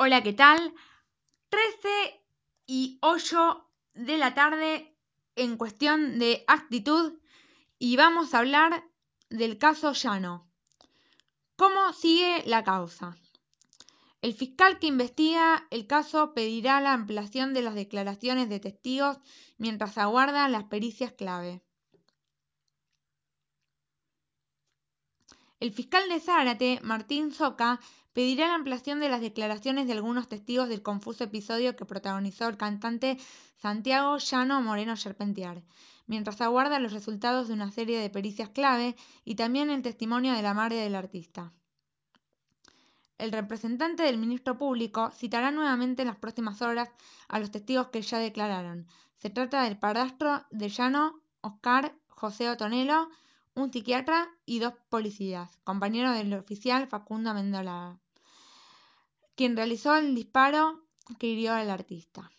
Hola, ¿qué tal? 13 y 8 de la tarde en cuestión de actitud y vamos a hablar del caso Llano. ¿Cómo sigue la causa? El fiscal que investiga el caso pedirá la ampliación de las declaraciones de testigos mientras aguarda las pericias clave. El fiscal de Zárate, Martín Soca, pedirá la ampliación de las declaraciones de algunos testigos del confuso episodio que protagonizó el cantante Santiago Llano Moreno Charpentier, mientras aguarda los resultados de una serie de pericias clave y también el testimonio de la madre del artista. El representante del ministro público citará nuevamente en las próximas horas a los testigos que ya declararon. Se trata del padrastro de Llano, Oscar José Otonelo, un psiquiatra y dos policías, compañeros del oficial Facundo Mendola, quien realizó el disparo que hirió al artista.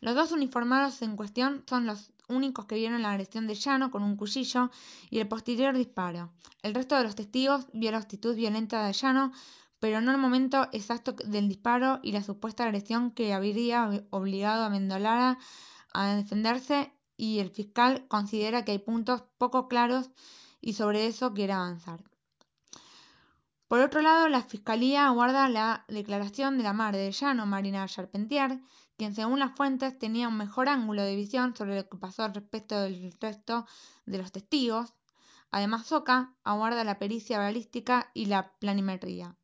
Los dos uniformados en cuestión son los únicos que vieron la agresión de Llano con un cuchillo y el posterior disparo. El resto de los testigos vio la actitud violenta de Llano, pero no el momento exacto del disparo y la supuesta agresión que habría obligado a Mendolara a defenderse y el fiscal considera que hay puntos poco claros y sobre eso quiere avanzar. Por otro lado, la Fiscalía aguarda la declaración de la madre de Llano, Marina Charpentier, quien según las fuentes tenía un mejor ángulo de visión sobre lo que pasó respecto del resto de los testigos. Además, Soca aguarda la pericia balística y la planimetría.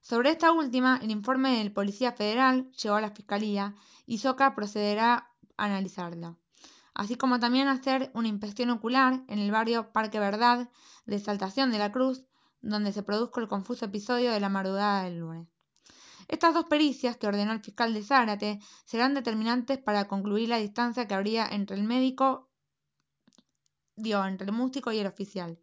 Sobre esta última, el informe del Policía Federal llegó a la Fiscalía y Soca procederá a analizarlo así como también hacer una inspección ocular en el barrio Parque Verdad de Saltación de la Cruz, donde se produjo el confuso episodio de la madrugada del lunes. Estas dos pericias que ordenó el fiscal de Zárate serán determinantes para concluir la distancia que habría entre el médico, digo, entre el músico y el oficial.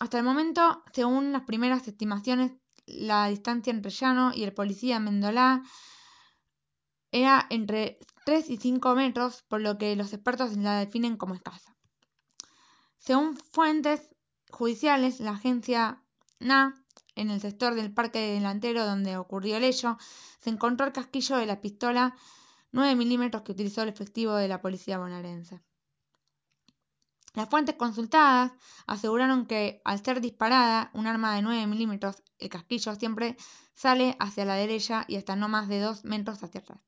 Hasta el momento, según las primeras estimaciones, la distancia entre Llano y el policía Mendolá era entre 3 y 5 metros, por lo que los expertos la definen como escasa. Según fuentes judiciales, la agencia NA, en el sector del parque delantero donde ocurrió el hecho, se encontró el casquillo de la pistola 9 milímetros que utilizó el efectivo de la policía bonaerense. Las fuentes consultadas aseguraron que al ser disparada un arma de 9 milímetros, el casquillo siempre sale hacia la derecha y hasta no más de 2 metros hacia atrás.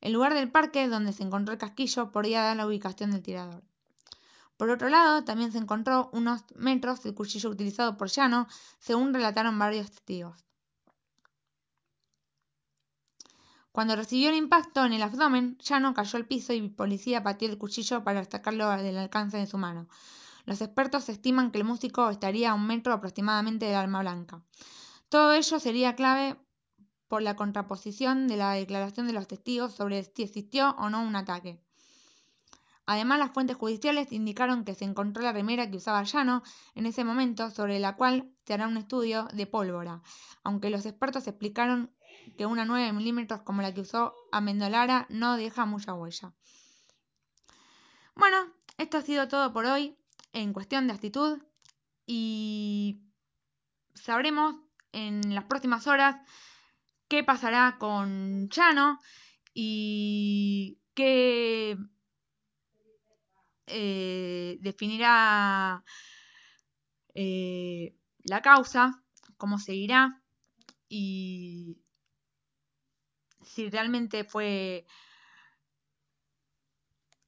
El lugar del parque donde se encontró el casquillo podría dar la ubicación del tirador. Por otro lado, también se encontró unos metros del cuchillo utilizado por Llano, según relataron varios testigos. Cuando recibió el impacto en el abdomen, Llano cayó al piso y el policía pateó el cuchillo para sacarlo del alcance de su mano. Los expertos estiman que el músico estaría a un metro aproximadamente del arma blanca. Todo ello sería clave por la contraposición de la declaración de los testigos sobre si existió o no un ataque. Además, las fuentes judiciales indicaron que se encontró la remera que usaba Llano en ese momento, sobre la cual se hará un estudio de pólvora, aunque los expertos explicaron que una 9 milímetros como la que usó Amendolara no deja mucha huella. Bueno, esto ha sido todo por hoy en cuestión de actitud y sabremos en las próximas horas qué pasará con Chano y qué eh, definirá eh, la causa, cómo seguirá y si realmente fue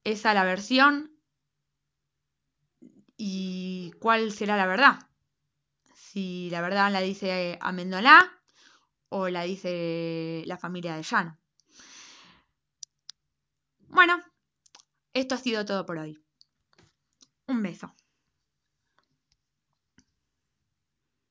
esa la versión y cuál será la verdad. Si la verdad la dice Amendolá o la dice la familia de Llano. Bueno, esto ha sido todo por hoy. Un beso.